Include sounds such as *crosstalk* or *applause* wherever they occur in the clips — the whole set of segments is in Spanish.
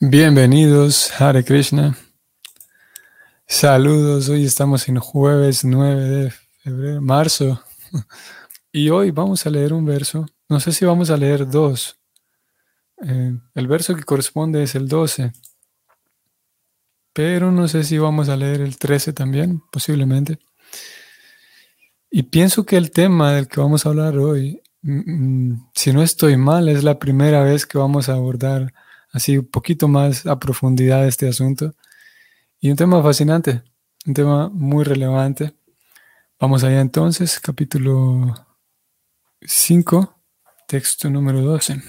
Bienvenidos, Hare Krishna. Saludos, hoy estamos en jueves 9 de febrero, marzo. Y hoy vamos a leer un verso. No sé si vamos a leer dos. Eh, el verso que corresponde es el 12. Pero no sé si vamos a leer el 13 también, posiblemente. Y pienso que el tema del que vamos a hablar hoy, mm, mm, si no estoy mal, es la primera vez que vamos a abordar así un poquito más a profundidad este asunto. Y un tema fascinante, un tema muy relevante. Vamos allá entonces, capítulo 5, texto número 12.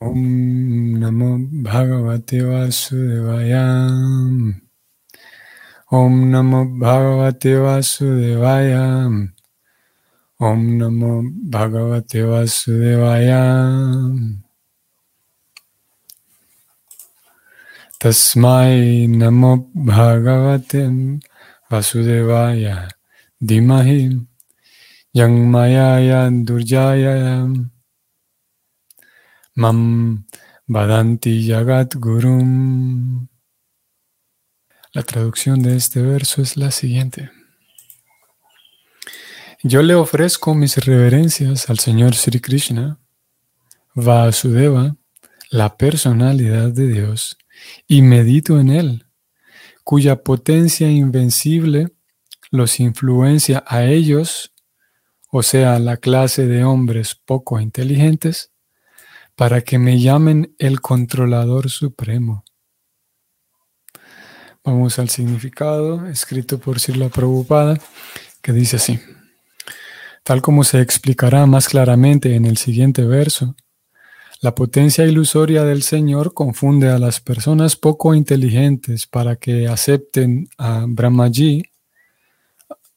Om Namo Bhagavate Vasudevaya. Om Namo Bhagavate Vasudevaya. Om Namo Bhagavate Vasudevaya. Tasmai Namo Bhagavate Vasudevaya Dimahi Yang Mayaya Mam Vadanti Yagat Gurum. La traducción de este verso es la siguiente. Yo le ofrezco mis reverencias al Señor Sri Krishna, Vasudeva, la personalidad de Dios, y medito en él, cuya potencia invencible los influencia a ellos, o sea, la clase de hombres poco inteligentes, para que me llamen el controlador supremo. Vamos al significado escrito por Sirla Prabhupada, que dice así. Tal como se explicará más claramente en el siguiente verso, la potencia ilusoria del Señor confunde a las personas poco inteligentes para que acepten a Brahmaji,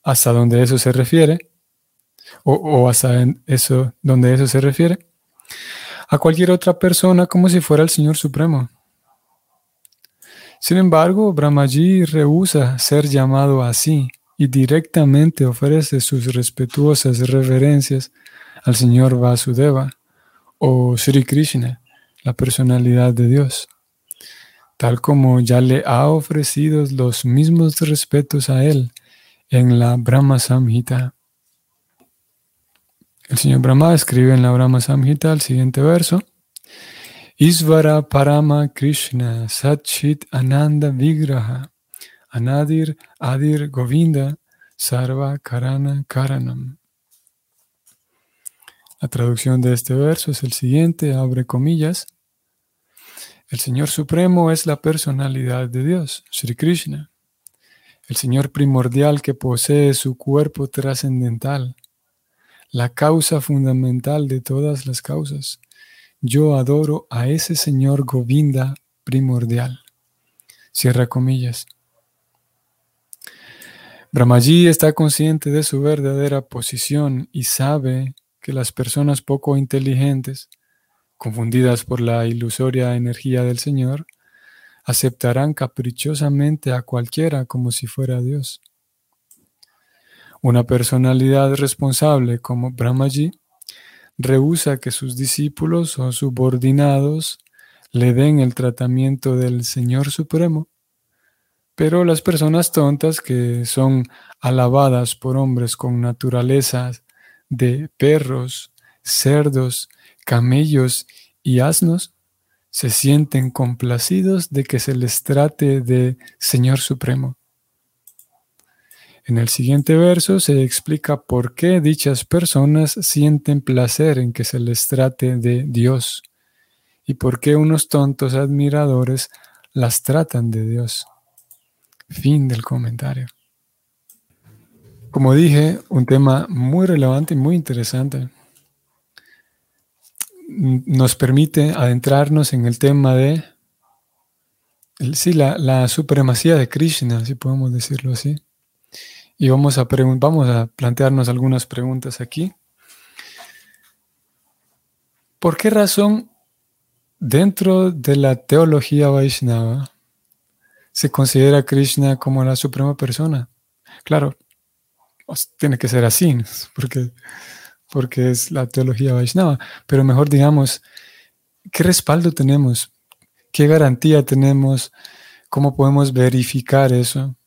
hasta donde eso se refiere, o, hasta eso, donde eso se refiere, a cualquier otra persona como si fuera el Señor Supremo. Sin embargo, Brahmaji rehúsa ser llamado así y directamente ofrece sus respetuosas reverencias al Señor Vasudeva o Sri Krishna, la personalidad de Dios, tal como ya le ha ofrecido los mismos respetos a él en la Brahma Samhita. El señor Brahma escribe en la Brahma Samhita el siguiente verso. Isvara Parama Krishna Satchit Ananda Vigraha Anadir Adir Govinda Sarva Karana Karanam. La traducción de este verso es el siguiente, abre comillas. El Señor Supremo es la personalidad de Dios, Sri Krishna, el Señor primordial que posee su cuerpo trascendental, la causa fundamental de todas las causas. Yo adoro a ese Señor Govinda primordial. Cierra comillas. Brahmaji está consciente de su verdadera posición y sabe que las personas poco inteligentes, confundidas por la ilusoria energía del Señor, aceptarán caprichosamente a cualquiera como si fuera Dios. Una personalidad responsable como Brahmaji rehúsa que sus discípulos o subordinados le den el tratamiento del Señor Supremo, pero las personas tontas que son alabadas por hombres con naturalezas de perros, cerdos, camellos y asnos, se sienten complacidos de que se les trate de Señor Supremo. En el siguiente verso se explica por qué dichas personas sienten placer en que se les trate de Dios y por qué unos tontos admiradores las tratan de Dios. Fin del comentario. Como dije, un tema muy relevante y muy interesante. Nos permite adentrarnos en el tema de sí, la, supremacía de Krishna, si podemos decirlo así. Y vamos a, vamos a plantearnos algunas preguntas aquí. ¿Por qué razón dentro de la teología Vaishnava se considera Krishna como la suprema persona? Claro, tiene que ser así, porque, porque es la teología Vaishnava, pero mejor digamos, ¿qué respaldo tenemos ¿Qué garantía tenemos? ¿Cómo podemos verificar eso?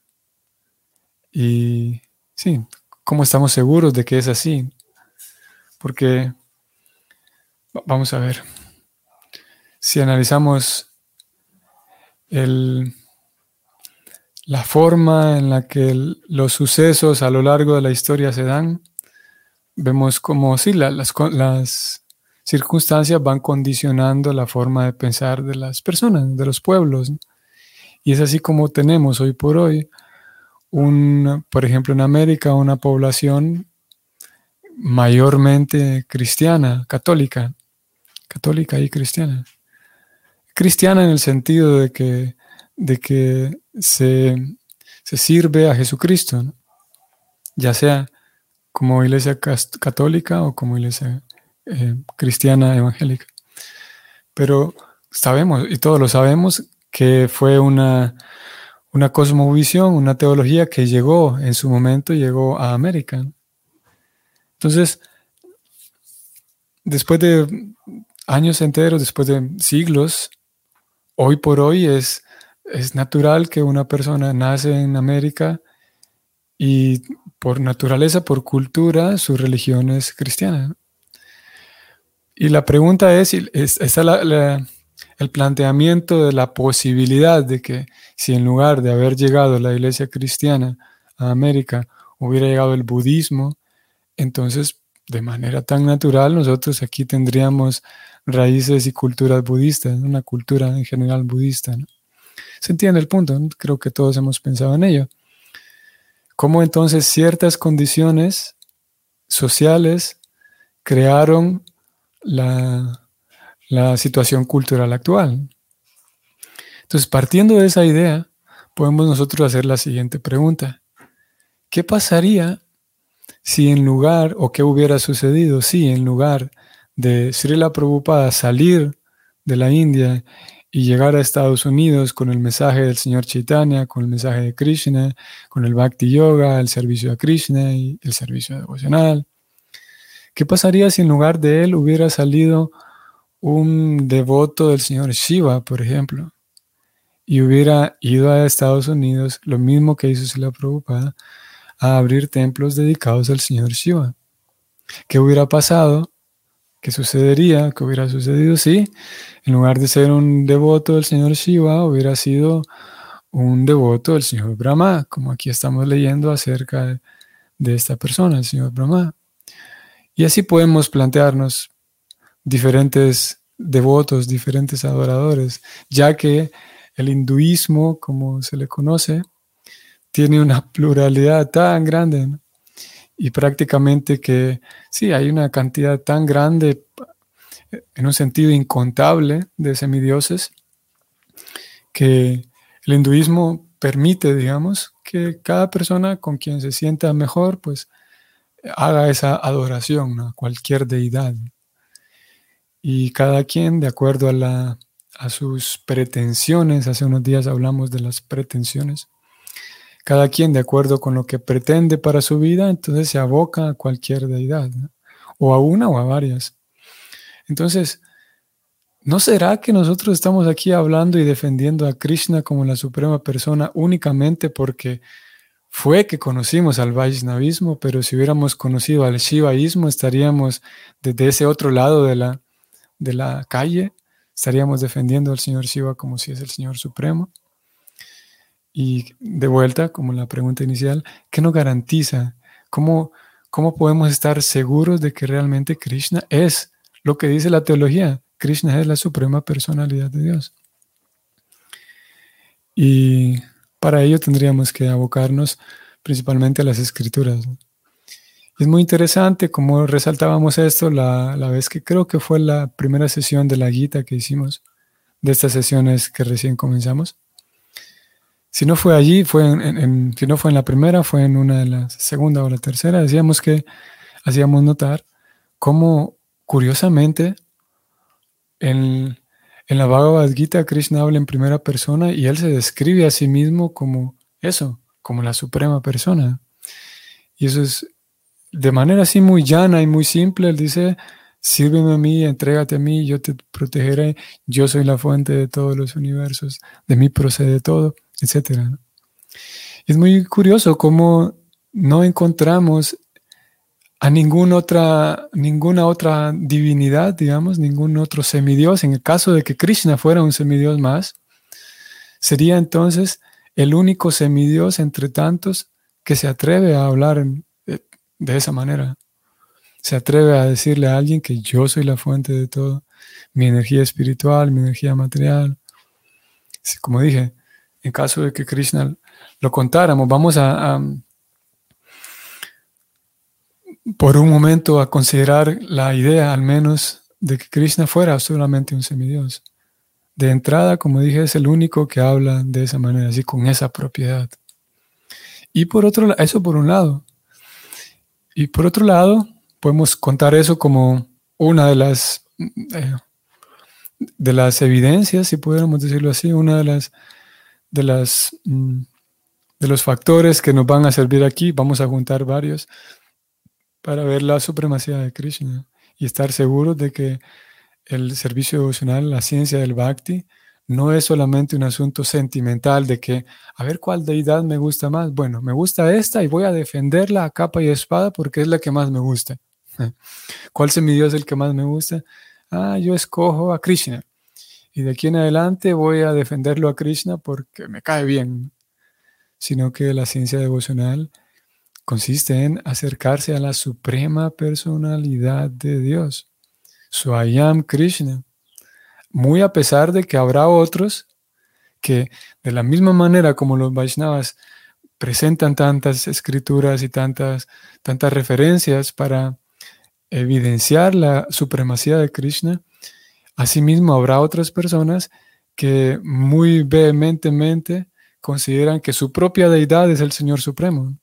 Y sí, ¿cómo estamos seguros de que es así? Porque, vamos a ver, si analizamos el, la forma en la que los sucesos a lo largo de la historia se dan, vemos como sí, las, las circunstancias van condicionando la forma de pensar de las personas, de los pueblos. Y es así como tenemos hoy por hoy, un, por ejemplo, en América, una población mayormente cristiana, católica, católica y cristiana. Cristiana en el sentido de que, de que se, sirve a Jesucristo, ya sea como iglesia católica o como iglesia eh, cristiana evangélica. Pero sabemos, y todos lo sabemos, que fue una, una cosmovisión, una teología que llegó en su momento, llegó a América. Entonces, después de años enteros, después de siglos, hoy por hoy es, es natural que una persona nace en América y por naturaleza, por cultura, su religión es cristiana. Y la pregunta es, es, es el planteamiento de la posibilidad de que si en lugar de haber llegado la iglesia cristiana a América hubiera llegado el budismo, entonces, de manera tan natural, nosotros aquí tendríamos raíces y culturas budistas, una cultura en general budista. ¿Se entiende el punto? Creo que todos hemos pensado en ello. ¿Cómo entonces ciertas condiciones sociales crearon la, la situación cultural actual? Entonces, partiendo de esa idea, podemos nosotros hacer la siguiente pregunta. ¿Qué pasaría si en lugar, o qué hubiera sucedido si en lugar de Srila Prabhupada salir de la India y llegar a Estados Unidos con el mensaje del Señor Chaitanya, con el mensaje de Krishna, con el Bhakti Yoga, el servicio a Krishna y el servicio devocional. ¿Qué pasaría si en lugar de él hubiera salido un devoto del Señor Shiva, por ejemplo, y hubiera ido a Estados Unidos, lo mismo que hizo Srila Prabhupada, a abrir templos dedicados al Señor Shiva. ¿Qué hubiera pasado? ¿Qué sucedería? ¿Qué hubiera sucedido si, en lugar de ser un devoto del Señor Shiva, hubiera sido un devoto del Señor Brahma, como aquí estamos leyendo acerca de esta persona, el Señor Brahma? Y así podemos plantearnos diferentes devotos, diferentes adoradores, ya que el hinduismo, como se le conoce, tiene una pluralidad tan grande y prácticamente que sí, hay una cantidad tan grande, en un sentido incontable, de semidioses, que el hinduismo permite, digamos, que cada persona con quien se sienta mejor, pues haga esa adoración a cualquier deidad. Y cada quien, de acuerdo a, la, a sus pretensiones, hace unos días hablamos de las pretensiones, cada quien de acuerdo con lo que pretende para su vida, entonces se aboca a cualquier deidad, o a una o a varias. Entonces, ¿no será que nosotros estamos aquí hablando y defendiendo a Krishna como la suprema persona únicamente porque fue que conocimos al Vaishnavismo, pero si hubiéramos conocido al Shivaísmo, estaríamos desde ese otro lado de la, de la calle, estaríamos defendiendo al Señor Shiva como si es el Señor Supremo? Y de vuelta, como la pregunta inicial, ¿qué nos garantiza? ¿Cómo, ¿Cómo podemos estar seguros de que realmente Krishna es lo que dice la teología? Krishna es la suprema personalidad de Dios. Y para ello tendríamos que abocarnos principalmente a las escrituras. Es muy interesante como resaltábamos esto la, la, vez que creo que fue la primera sesión de la guita que hicimos, de estas sesiones que recién comenzamos. Si no fue allí, fue en, si no fue en la primera, fue en una de las segunda o la tercera. Decíamos que hacíamos notar cómo, curiosamente, en, en la Bhagavad Gita, Krishna habla en primera persona y él se describe a sí mismo como eso, como la suprema persona. Y eso es de manera así muy llana y muy simple. Él dice, sírveme a mí, entrégate a mí, yo te protegeré, yo soy la fuente de todos los universos, de mí procede todo, etc. Es muy curioso cómo no encontramos a ninguna otra, divinidad, digamos, ningún otro semidios. En el caso de que Krishna fuera un semidios más, sería entonces el único semidios entre tantos que se atreve a hablar de esa manera. Se atreve a decirle a alguien que yo soy la fuente de todo, mi energía espiritual, mi energía material. Como dije, en caso de que Krishna lo contáramos, vamos a por un momento a considerar la idea, al menos, de que Krishna fuera solamente un semidios. De entrada, como dije, es el único que habla de esa manera, así con esa propiedad. Y por otro lado, eso por un lado. Y por otro lado, podemos contar eso como una de las eh, de las evidencias, si pudiéramos decirlo así, una de las de las mm, de los factores que nos van a servir aquí. Vamos a juntar varios para ver la supremacía de Krishna y estar seguros de que el servicio devocional, la ciencia del bhakti, no es solamente un asunto sentimental de que, a ver cuál deidad me gusta más. Bueno, me gusta esta y voy a defenderla a capa y espada porque es la que más me gusta. *laughs* ¿Cuál semidios es el que más me gusta? Ah, yo escojo a Krishna. Y de aquí en adelante voy a defenderlo a Krishna porque me cae bien. Sino que la ciencia devocional consiste en acercarse a la suprema personalidad de Dios, su I Krishna, muy a pesar de que habrá otros que de la misma manera como los Vaishnavas presentan tantas escrituras y tantas, tantas referencias para evidenciar la supremacía de Krishna, asimismo habrá otras personas que muy vehementemente consideran que su propia deidad es el Señor Supremo.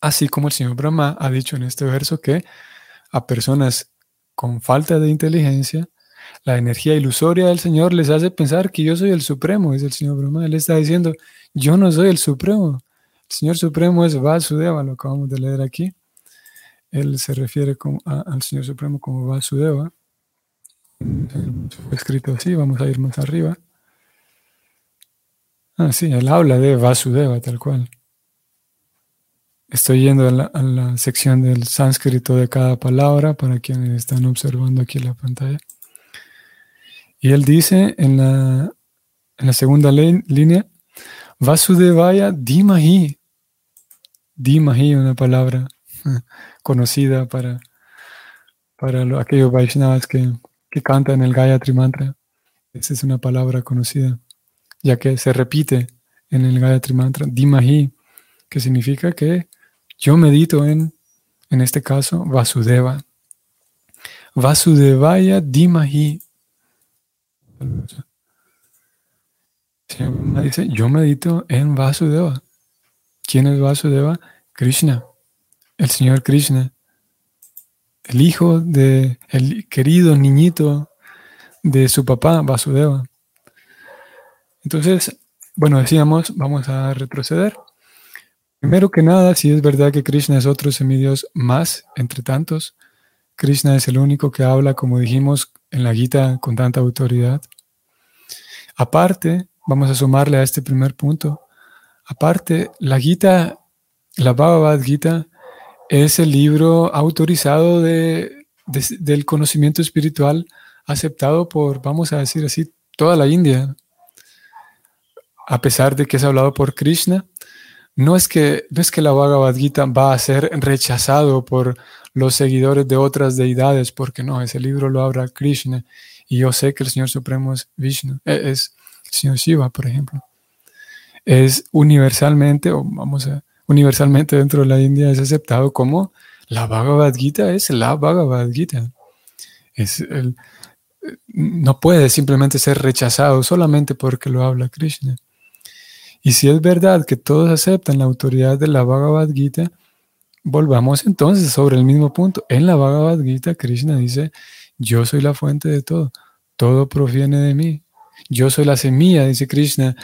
Así como el señor Brahma ha dicho en este verso que a personas con falta de inteligencia, la energía ilusoria del Señor les hace pensar que yo soy el Supremo, es el Señor Brahma. Él está diciendo, yo no soy el Supremo. El Señor Supremo es Vasudeva, lo acabamos de leer aquí. Él se refiere al Señor Supremo como Vasudeva. Escrito así, vamos a ir más arriba. Ah, sí, él habla de Vasudeva, tal cual. Estoy yendo a la, sección del sánscrito de cada palabra para quienes están observando aquí la pantalla. Y él dice en la, en la segunda línea, Vasudevaya Dimahi. Dimahi, una palabra *laughs* conocida para, para aquellos Vaishnavas que, que cantan el Gayatri Mantra. Esa es una palabra conocida, ya que se repite en el Gayatri Mantra, Dimahi, que significa que yo medito en, en este caso, Vasudeva. Vasudevaya Dimahi. Dice, yo medito en Vasudeva. ¿Quién es Vasudeva? Krishna, el Señor Krishna, el hijo de el querido niñito de su papá, Vasudeva. Entonces, bueno, decíamos, vamos a retroceder. Primero que nada, si es verdad que Krishna es otro semidios más entre tantos, Krishna es el único que habla, como dijimos en la Gita, con tanta autoridad. Aparte, vamos a sumarle a este primer punto, aparte, la Gita, la Bhagavad Gita, es el libro autorizado de, del conocimiento espiritual aceptado por, vamos a decir así, toda la India. A pesar de que es hablado por Krishna, no es que, no es que la Bhagavad Gita va a ser rechazado por los seguidores de otras deidades, porque no, ese libro lo habla Krishna y yo sé que el Señor Supremo es Vishnu, es el Señor Shiva, por ejemplo. Es universalmente, o vamos a, universalmente dentro de la India es aceptado como la Bhagavad Gita es la Bhagavad Gita. Es no puede simplemente ser rechazado solamente porque lo habla Krishna. Y si es verdad que todos aceptan la autoridad de la Bhagavad Gita, volvamos entonces sobre el mismo punto. En la Bhagavad Gita, Krishna dice, yo soy la fuente de todo, todo proviene de mí. Yo soy la semilla, dice Krishna.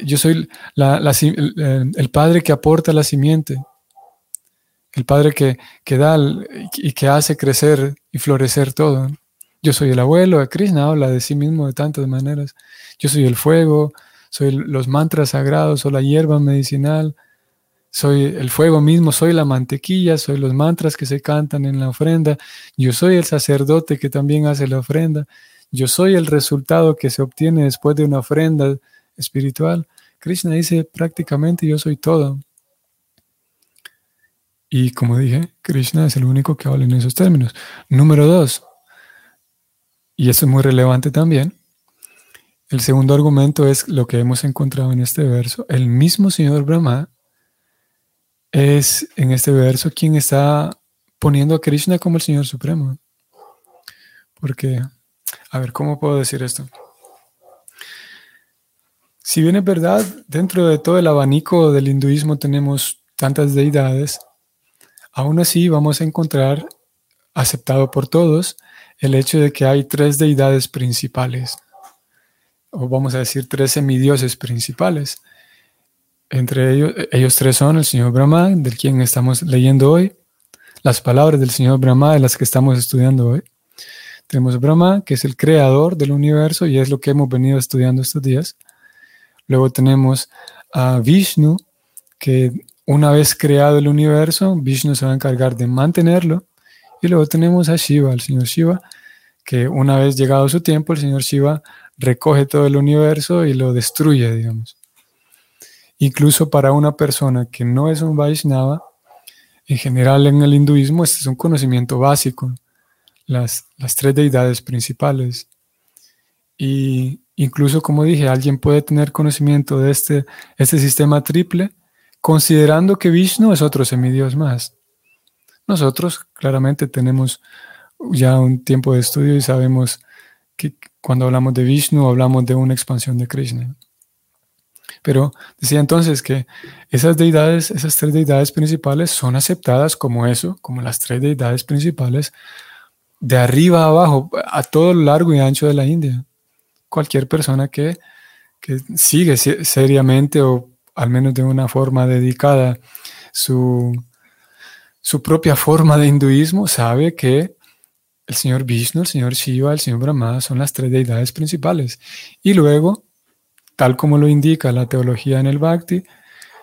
Yo soy el, padre que aporta la simiente. el Padre que, que da y que hace crecer y florecer todo. Yo soy el abuelo, Krishna habla de sí mismo de tantas maneras. Yo soy el fuego, soy los mantras sagrados o la hierba medicinal, soy el fuego mismo, soy la mantequilla, soy los mantras que se cantan en la ofrenda, yo soy el sacerdote que también hace la ofrenda, yo soy el resultado que se obtiene después de una ofrenda espiritual. Krishna dice prácticamente yo soy todo. Y como dije, Krishna es el único que habla en esos términos. Número dos, y eso es muy relevante también, el segundo argumento es lo que hemos encontrado en este verso. El mismo señor Brahma es en este verso quien está poniendo a Krishna como el Señor Supremo. Porque, a ver, ¿cómo puedo decir esto? Si bien es verdad, dentro de todo el abanico del hinduismo tenemos tantas deidades, aún así vamos a encontrar aceptado por todos el hecho de que hay tres deidades principales, o vamos a decir tres semidioses principales. Entre ellos, ellos tres son el señor Brahma, del quien estamos leyendo hoy, las palabras del señor Brahma de las que estamos estudiando hoy. Tenemos Brahma, que es el creador del universo y es lo que hemos venido estudiando estos días. Luego tenemos a Vishnu, que una vez creado el universo, Vishnu se va a encargar de mantenerlo. Y luego tenemos a Shiva, el señor Shiva, que una vez llegado su tiempo, el señor Shiva recoge todo el universo y lo destruye, digamos. Incluso para una persona que no es un Vaishnava, en general en el hinduismo este es un conocimiento básico, las, las tres deidades principales. Y incluso, como dije, alguien puede tener conocimiento de este, este sistema triple, considerando que Vishnu es otro semidios más. Nosotros claramente tenemos ya un tiempo de estudio y sabemos que cuando hablamos de Vishnu hablamos de una expansión de Krishna. Pero decía entonces que esas deidades, esas tres deidades principales son aceptadas como eso, como las tres deidades principales, de arriba a abajo, a todo lo largo y ancho de la India. Cualquier persona que, que sigue seriamente o al menos de una forma dedicada su, su propia forma de hinduismo sabe que el señor Vishnu, el señor Shiva, el señor Brahma son las tres deidades principales. Y luego, tal como lo indica la teología en el Bhakti,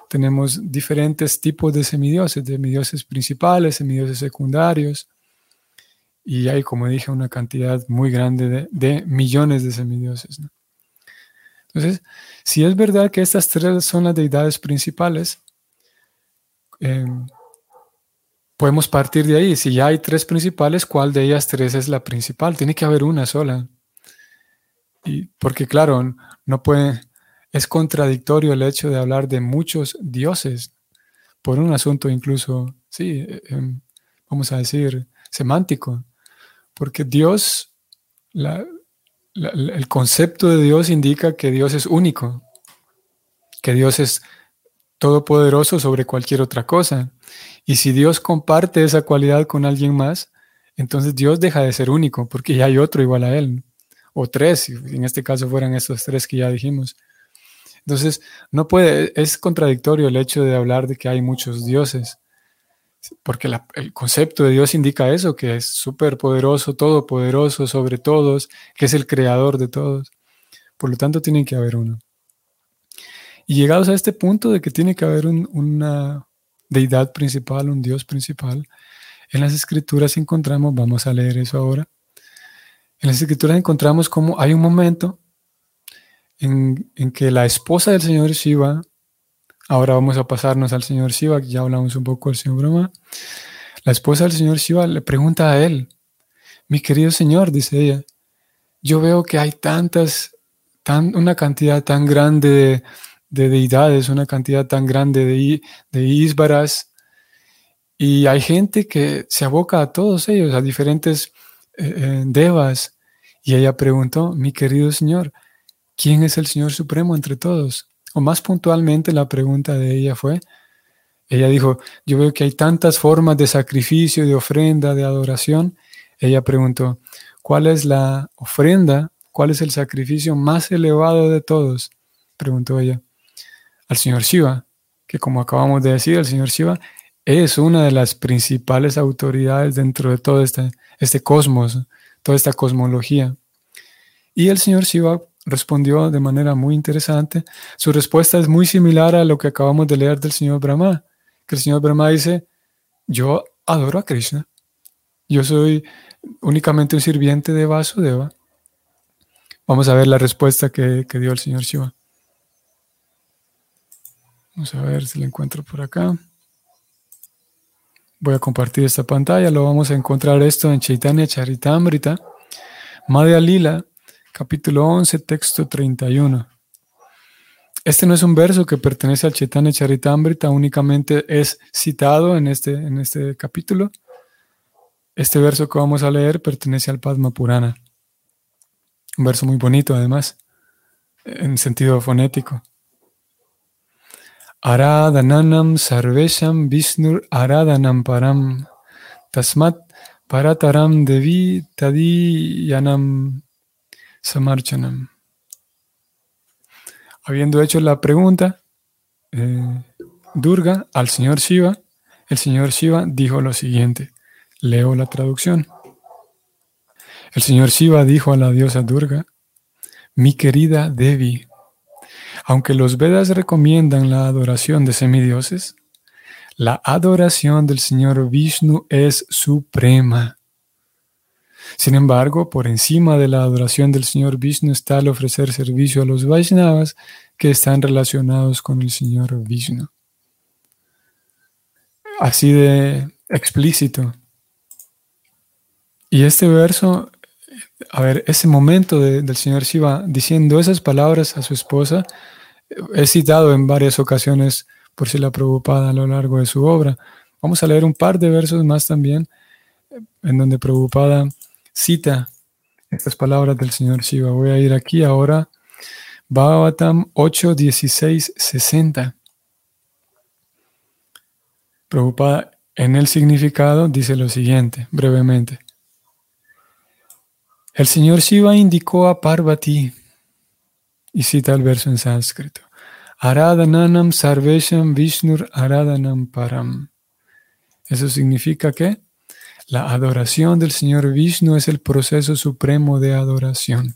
tenemos diferentes tipos de semidioses, semidioses principales, semidioses secundarios, y hay, como dije, una cantidad muy grande de, millones de semidioses. Entonces, si es verdad que estas tres son las deidades principales, eh, podemos partir de ahí. Si ya hay tres principales, ¿cuál de ellas tres es la principal? Tiene que haber una sola. Y porque claro, no puede, es contradictorio el hecho de hablar de muchos dioses por un asunto incluso, sí, eh, em, vamos a decir, semántico. Porque Dios, el concepto de Dios indica que Dios es único, que Dios es todopoderoso sobre cualquier otra cosa. Y si Dios comparte esa cualidad con alguien más, entonces Dios deja de ser único, porque ya hay otro igual a Él, o tres, si en este caso fueran estos tres que ya dijimos. Entonces, no puede, es contradictorio el hecho de hablar de que hay muchos dioses, porque el concepto de Dios indica eso, que es súper poderoso, todopoderoso sobre todos, que es el creador de todos. Por lo tanto, tiene que haber uno. Y llegados a este punto de que tiene que haber una, deidad principal, un Dios principal. En las escrituras encontramos, vamos a leer eso ahora, en las escrituras encontramos como hay un momento en, que la esposa del señor Shiva, ahora vamos a pasarnos al señor Shiva, ya hablamos un poco del señor Brahma, la esposa del señor Shiva le pregunta a él, mi querido señor, dice ella, yo veo que hay tantas, tan, una cantidad tan grande de de deidades, una cantidad tan grande de, de. Y hay gente que se aboca a todos ellos, a diferentes eh, eh, devas. Y ella preguntó, mi querido Señor, ¿quién es el Señor Supremo entre todos? O más puntualmente la pregunta de ella fue, ella dijo, yo veo que hay tantas formas de sacrificio, de ofrenda, de adoración. Ella preguntó, ¿cuál es la ofrenda? ¿Cuál es el sacrificio más elevado de todos? Preguntó ella al señor Shiva, que como acabamos de decir, el señor Shiva es una de las principales autoridades dentro de todo este, este cosmos, toda esta cosmología. Y el señor Shiva respondió de manera muy interesante. Su respuesta es muy similar a lo que acabamos de leer del señor Brahma, que el señor Brahma dice, yo adoro a Krishna, yo soy únicamente un sirviente de Vasudeva. Vamos a ver la respuesta que, que dio el señor Shiva. Vamos a ver si la encuentro por acá. Voy a compartir esta pantalla, lo vamos a encontrar esto en Chaitanya Charitamrita, Madhya Lila, capítulo 11, texto 31. Este no es un verso que pertenece al Chaitanya Charitamrita, únicamente es citado en este, en este capítulo. Este verso que vamos a leer pertenece al Padma Purana. Un verso muy bonito, además, en sentido fonético. Aradananam sarvesham visnur aradanam param tasmat parataram devi tadiyanam samarchanam. Habiendo hecho la pregunta, eh, Durga al señor Shiva, el señor Shiva dijo lo siguiente. Leo la traducción. El señor Shiva dijo a la diosa Durga, mi querida Devi, aunque los Vedas recomiendan la adoración de semidioses, la adoración del Señor Vishnu es suprema. Sin embargo, por encima de la adoración del Señor Vishnu está el ofrecer servicio a los Vaishnavas que están relacionados con el Señor Vishnu. Así de explícito. Y este verso, a ver, ese momento del Señor Shiva diciendo esas palabras a su esposa, He citado en varias ocasiones por si la Prabhupada a lo largo de su obra. Vamos a leer un par de versos más también, en donde Prabhupada cita estas palabras del Señor Shiva. Voy a ir aquí ahora, Bhagavatam 8, 16, 60. Prabhupada en el significado dice lo siguiente, brevemente. El Señor Shiva indicó a Parvati, y cita el verso en sánscrito. Aradananam sarvesham vishnur aradanam param. Eso significa que la adoración del Señor Vishnu es el proceso supremo de adoración.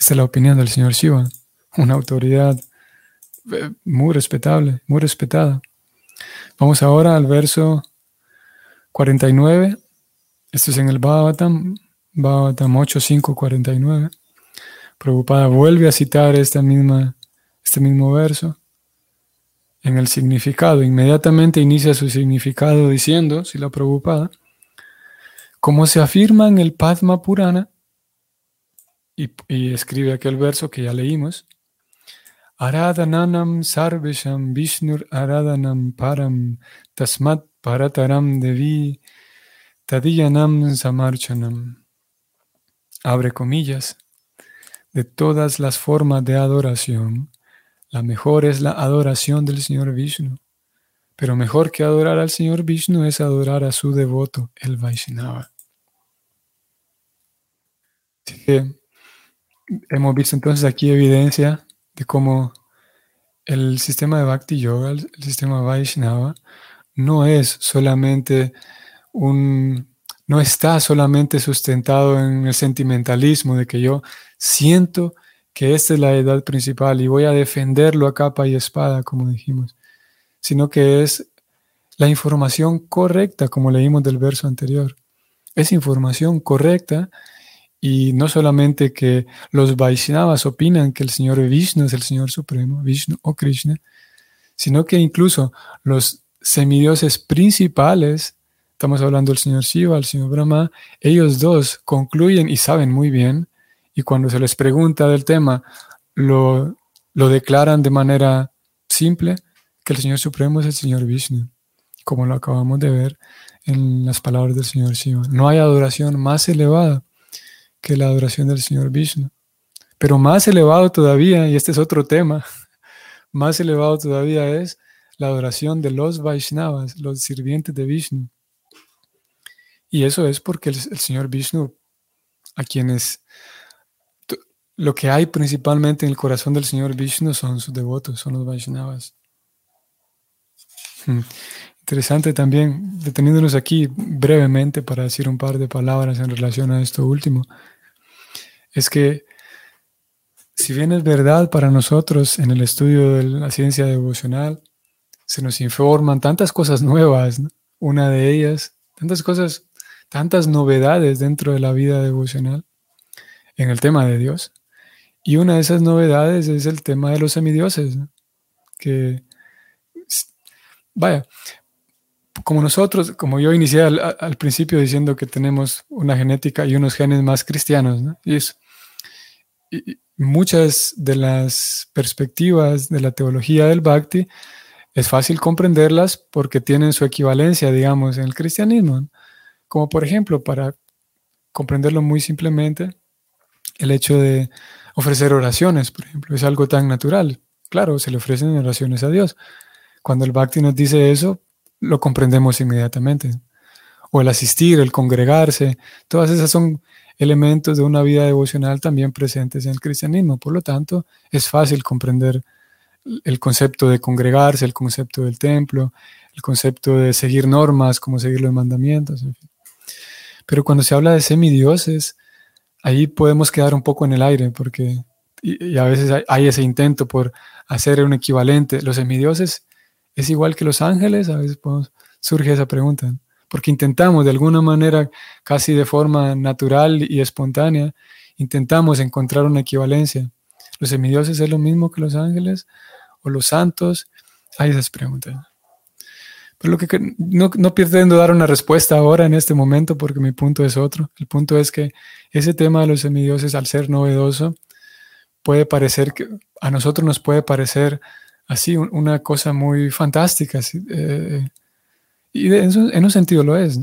Esta es la opinión del Señor Shiva, una autoridad eh, muy respetable, muy respetada. Vamos ahora al verso 49. Esto es en el Bhagavatam, Bhagavatam 8, 5, 49. Prabhupada vuelve a citar este mismo verso en el significado. Inmediatamente inicia su significado diciendo, si la Prabhupada, como se afirma en el Padma Purana, y, escribe aquel verso que ya leímos, Aradananam sarvesham vishnur aradanam param tasmat parataram devi tadiyanam samarchanam. Abre comillas de todas las formas de adoración, la mejor es la adoración del Señor Vishnu. Pero mejor que adorar al Señor Vishnu es adorar a su devoto, el Vaishnava. hemos visto entonces aquí evidencia de cómo el sistema de Bhakti Yoga, el sistema Vaishnava, no es solamente un, no está solamente sustentado en el sentimentalismo de que yo siento que esta es la edad principal y voy a defenderlo a capa y espada, como dijimos, sino que es la información correcta, como leímos del verso anterior. Es información correcta y no solamente que los Vaishnavas opinan que el Señor Vishnu es el Señor Supremo, Vishnu o Krishna, sino que incluso los semidioses principales, estamos hablando del Señor Shiva, el Señor Brahma, ellos dos concluyen y saben muy bien y cuando se les pregunta del tema, lo, lo declaran de manera simple, el Señor Supremo es el Señor Vishnu, como lo acabamos de ver en las palabras del Señor Shiva. No hay adoración más elevada que la adoración del Señor Vishnu. Pero más elevado todavía, y este es otro tema, *laughs* más elevado todavía es la adoración de los Vaishnavas, los sirvientes de Vishnu. Y eso es porque el, el Señor Vishnu, a quienes lo que hay principalmente en el corazón del Señor Vishnu son sus devotos, son los Vaishnavas. Hmm. interesante también, deteniéndonos aquí brevemente para decir un par de palabras en relación a esto último, es que si bien es verdad para nosotros en el estudio de la ciencia devocional, se nos informan tantas cosas nuevas, una de ellas, tantas cosas, tantas novedades dentro de la vida devocional en el tema de Dios. Y una de esas novedades es el tema de los semidioses, que, vaya, como nosotros, como yo inicié al, principio diciendo que tenemos una genética y unos genes más cristianos, y, muchas de las perspectivas de la teología del Bhakti es fácil comprenderlas porque tienen su equivalencia, digamos, en el cristianismo. Como por ejemplo, para comprenderlo muy simplemente, el hecho de ofrecer oraciones, por ejemplo, es algo tan natural. Claro, se le ofrecen oraciones a Dios. Cuando el Bhakti nos dice eso, lo comprendemos inmediatamente. O el asistir, el congregarse, todas esas son elementos de una vida devocional también presentes en el cristianismo. Por lo tanto, es fácil comprender el concepto de congregarse, el concepto del templo, el concepto de seguir normas, como seguir los mandamientos. Pero cuando se habla de semidioses, ahí podemos quedar un poco en el aire, porque y, a veces hay, ese intento por hacer un equivalente. Los semidioses es igual que los ángeles, a veces surge esa pregunta, porque intentamos de alguna manera, casi de forma natural y espontánea, intentamos encontrar una equivalencia. ¿Los semidioses es lo mismo que los ángeles o los santos? Hay esas preguntas. Pero lo que no, no pretendo dar una respuesta ahora en este momento porque mi punto es otro. El punto es que ese tema de los semidioses, al ser novedoso, puede parecer que a nosotros nos puede parecer así una cosa muy fantástica. Eh, y en, un sentido lo es.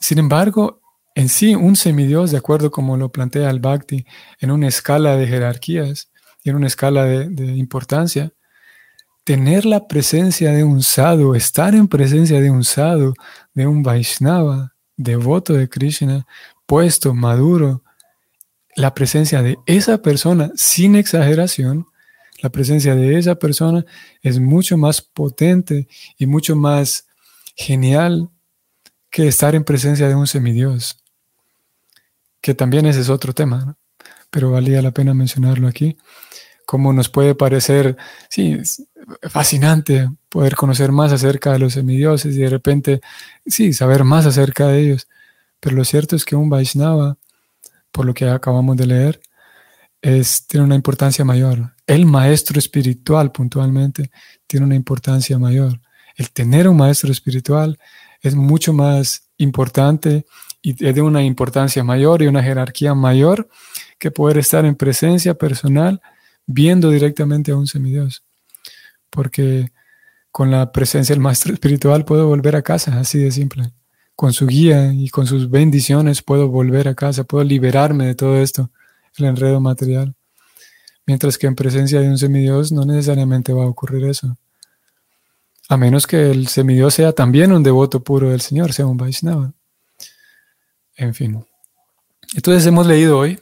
Sin embargo, en sí, un semidios, de acuerdo como lo plantea el Bhakti, en una escala de jerarquías y en una escala de, de importancia, tener la presencia de un sadhu, estar en presencia de un sadhu, de un Vaishnava, devoto de Krishna, puesto, maduro, la presencia de esa persona, sin exageración, la presencia de esa persona es mucho más potente y mucho más genial que estar en presencia de un semidios, que también ese es otro tema, pero valía la pena mencionarlo aquí, como nos puede parecer, sí, fascinante poder conocer más acerca de los semidioses y de repente, sí, saber más acerca de ellos, pero lo cierto es que un Vaishnava, por lo que acabamos de leer, es, tiene una importancia mayor. El maestro espiritual, puntualmente, tiene una importancia mayor. El tener un maestro espiritual es mucho más importante y es de una importancia mayor y una jerarquía mayor que poder estar en presencia personal viendo directamente a un semidios. Porque con la presencia del maestro *laughs* espiritual puedo volver a casa, así de simple. Con su guía y con sus bendiciones puedo volver a casa, puedo liberarme de todo esto el enredo material. Mientras que en presencia de un semidios no necesariamente va a ocurrir eso. A menos que el semidios sea también un devoto puro del Señor, sea un Vaishnava. En fin. Entonces hemos leído hoy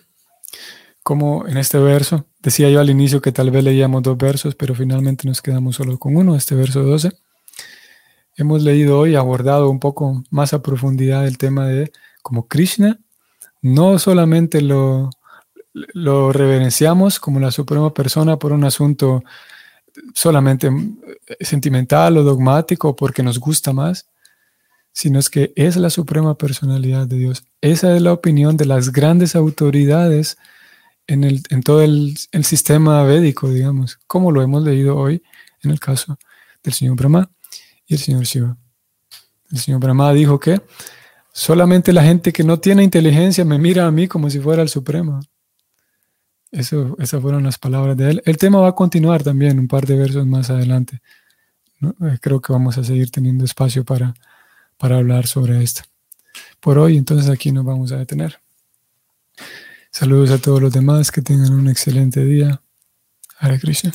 como en este verso, decía yo al inicio que tal vez leíamos dos versos, pero finalmente nos quedamos solo con uno, este verso 12. Hemos leído hoy, abordado un poco más a profundidad el tema de cómo Krishna no solamente lo, lo reverenciamos como la suprema persona por un asunto solamente sentimental o dogmático porque nos gusta más, sino es que es la suprema personalidad de Dios. Esa es la opinión de las grandes autoridades en, el, en todo el, el, sistema védico, digamos, como lo hemos leído hoy en el caso del señor Brahma y el señor Shiva. El señor Brahma dijo que solamente la gente que no tiene inteligencia me mira a mí como si fuera el supremo. Eso, esas fueron las palabras de él. El tema va a continuar también un par de versos más adelante. Eh, creo que vamos a seguir teniendo espacio para, para hablar sobre esto. Por hoy, entonces aquí nos vamos a detener. Saludos a todos los demás, que tengan un excelente día. Hare Krishna.